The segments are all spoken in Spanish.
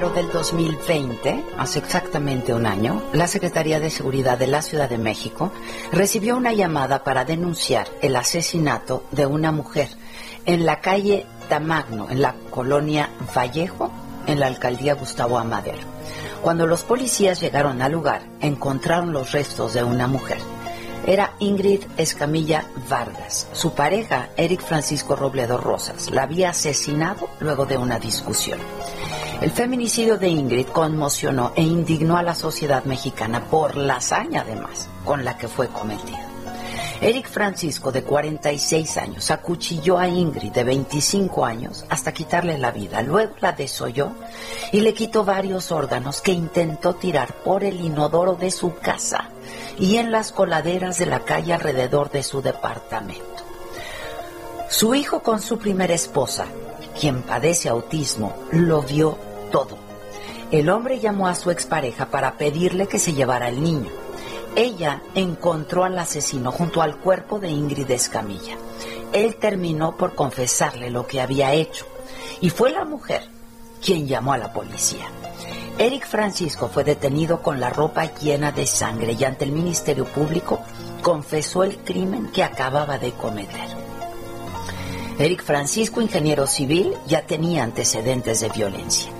Febrero del 2020, hace exactamente un año, la Secretaría de Seguridad de la Ciudad de México recibió una llamada para denunciar el asesinato de una mujer en la calle Tamagno, en la colonia Vallejo, en la alcaldía Gustavo Amadero. Cuando los policías llegaron al lugar, encontraron los restos de una mujer. Era Ingrid Escamilla Vargas. Su pareja, Eric Francisco Robledo Rosas, la había asesinado luego de una discusión. El feminicidio de Ingrid conmocionó e indignó a la sociedad mexicana por la hazaña, además, con la que fue cometida. Eric Francisco, de 46 años, acuchilló a Ingrid, de 25 años, hasta quitarle la vida. Luego la desolló y le quitó varios órganos que intentó tirar por el inodoro de su casa y en las coladeras de la calle alrededor de su departamento. Su hijo con su primera esposa, quien padece autismo, lo vio todo. El hombre llamó a su expareja para pedirle que se llevara al niño. Ella encontró al asesino junto al cuerpo de Ingrid Escamilla. Él terminó por confesarle lo que había hecho y fue la mujer quien llamó a la policía. Eric Francisco fue detenido con la ropa llena de sangre y ante el Ministerio Público confesó el crimen que acababa de cometer. Eric Francisco, ingeniero civil, ya tenía antecedentes de violencia.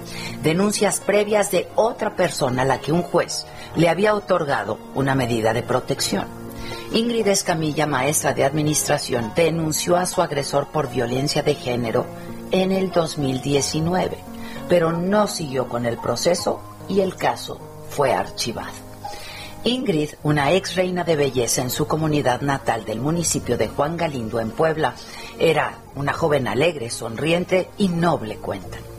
Denuncias previas de otra persona a la que un juez le había otorgado una medida de protección. Ingrid Escamilla, maestra de administración, denunció a su agresor por violencia de género en el 2019, pero no siguió con el proceso y el caso fue archivado. Ingrid, una ex reina de belleza en su comunidad natal del municipio de Juan Galindo, en Puebla, era una joven alegre, sonriente y noble, cuentan.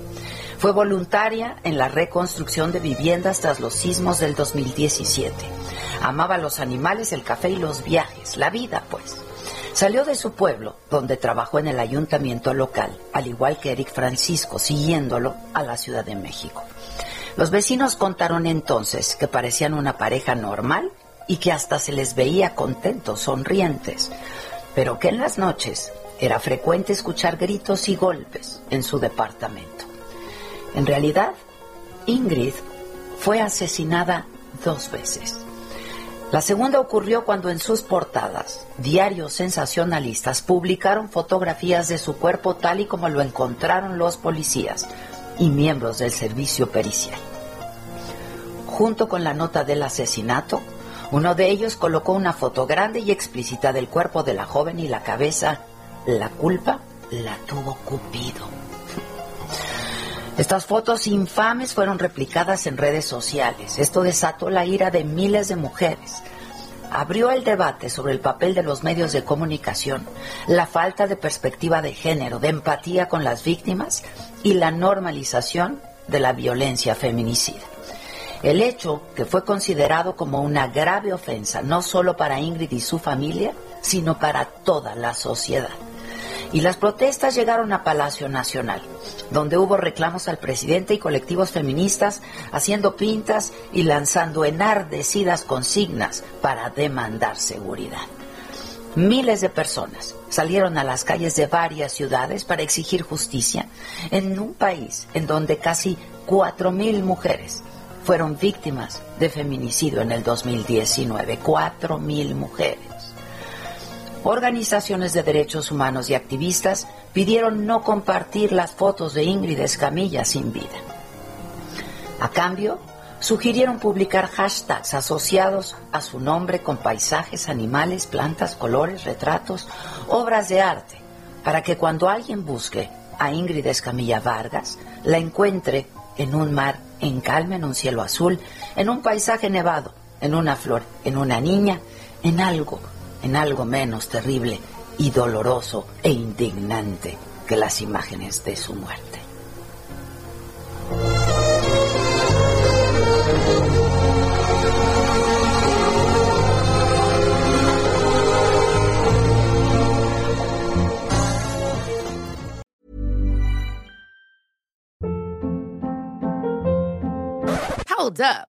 Fue voluntaria en la reconstrucción de viviendas tras los sismos del 2017. Amaba los animales, el café y los viajes, la vida, pues. Salió de su pueblo, donde trabajó en el ayuntamiento local, al igual que Eric Francisco, siguiéndolo a la Ciudad de México. Los vecinos contaron entonces que parecían una pareja normal y que hasta se les veía contentos, sonrientes, pero que en las noches era frecuente escuchar gritos y golpes en su departamento. En realidad, Ingrid fue asesinada dos veces. La segunda ocurrió cuando en sus portadas, diarios sensacionalistas publicaron fotografías de su cuerpo tal y como lo encontraron los policías y miembros del servicio pericial. Junto con la nota del asesinato, uno de ellos colocó una foto grande y explícita del cuerpo de la joven y la cabeza, la culpa la tuvo Cupido. Estas fotos infames fueron replicadas en redes sociales. Esto desató la ira de miles de mujeres. Abrió el debate sobre el papel de los medios de comunicación, la falta de perspectiva de género, de empatía con las víctimas y la normalización de la violencia feminicida. El hecho que fue considerado como una grave ofensa no solo para Ingrid y su familia, sino para toda la sociedad. Y las protestas llegaron a Palacio Nacional, donde hubo reclamos al presidente y colectivos feministas haciendo pintas y lanzando enardecidas consignas para demandar seguridad. Miles de personas salieron a las calles de varias ciudades para exigir justicia en un país en donde casi 4.000 mujeres fueron víctimas de feminicidio en el 2019. 4.000 mujeres. Organizaciones de derechos humanos y activistas pidieron no compartir las fotos de Ingrid Escamilla sin vida. A cambio, sugirieron publicar hashtags asociados a su nombre con paisajes, animales, plantas, colores, retratos, obras de arte, para que cuando alguien busque a Ingrid Escamilla Vargas, la encuentre en un mar en calma, en un cielo azul, en un paisaje nevado, en una flor, en una niña, en algo, en algo menos terrible y doloroso e indignante que las imágenes de su muerte. Hold up.